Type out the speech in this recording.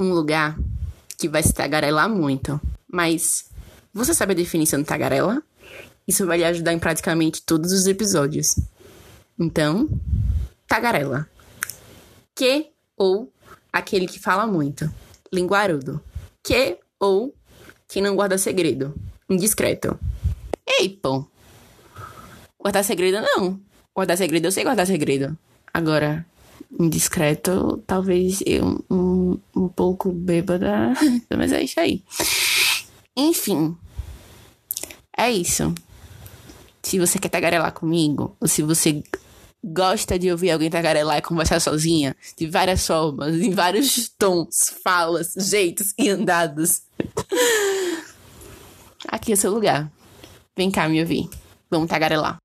um lugar que vai se tagarelar muito. Mas você sabe a definição de tagarela? Isso vai lhe ajudar em praticamente todos os episódios. Então, tagarela. Que ou aquele que fala muito. Linguarudo. Que ou quem não guarda segredo. Indiscreto. Ei, pô. Guardar segredo não. Guardar segredo eu sei guardar segredo. Agora, indiscreto, talvez eu pouco bêbada. Mas é isso aí. Enfim. É isso. Se você quer tagarelar comigo, ou se você gosta de ouvir alguém tagarelar e conversar sozinha, de várias formas, em vários tons, falas, jeitos e andados. Aqui é seu lugar. Vem cá me ouvir. Vamos tagarelar.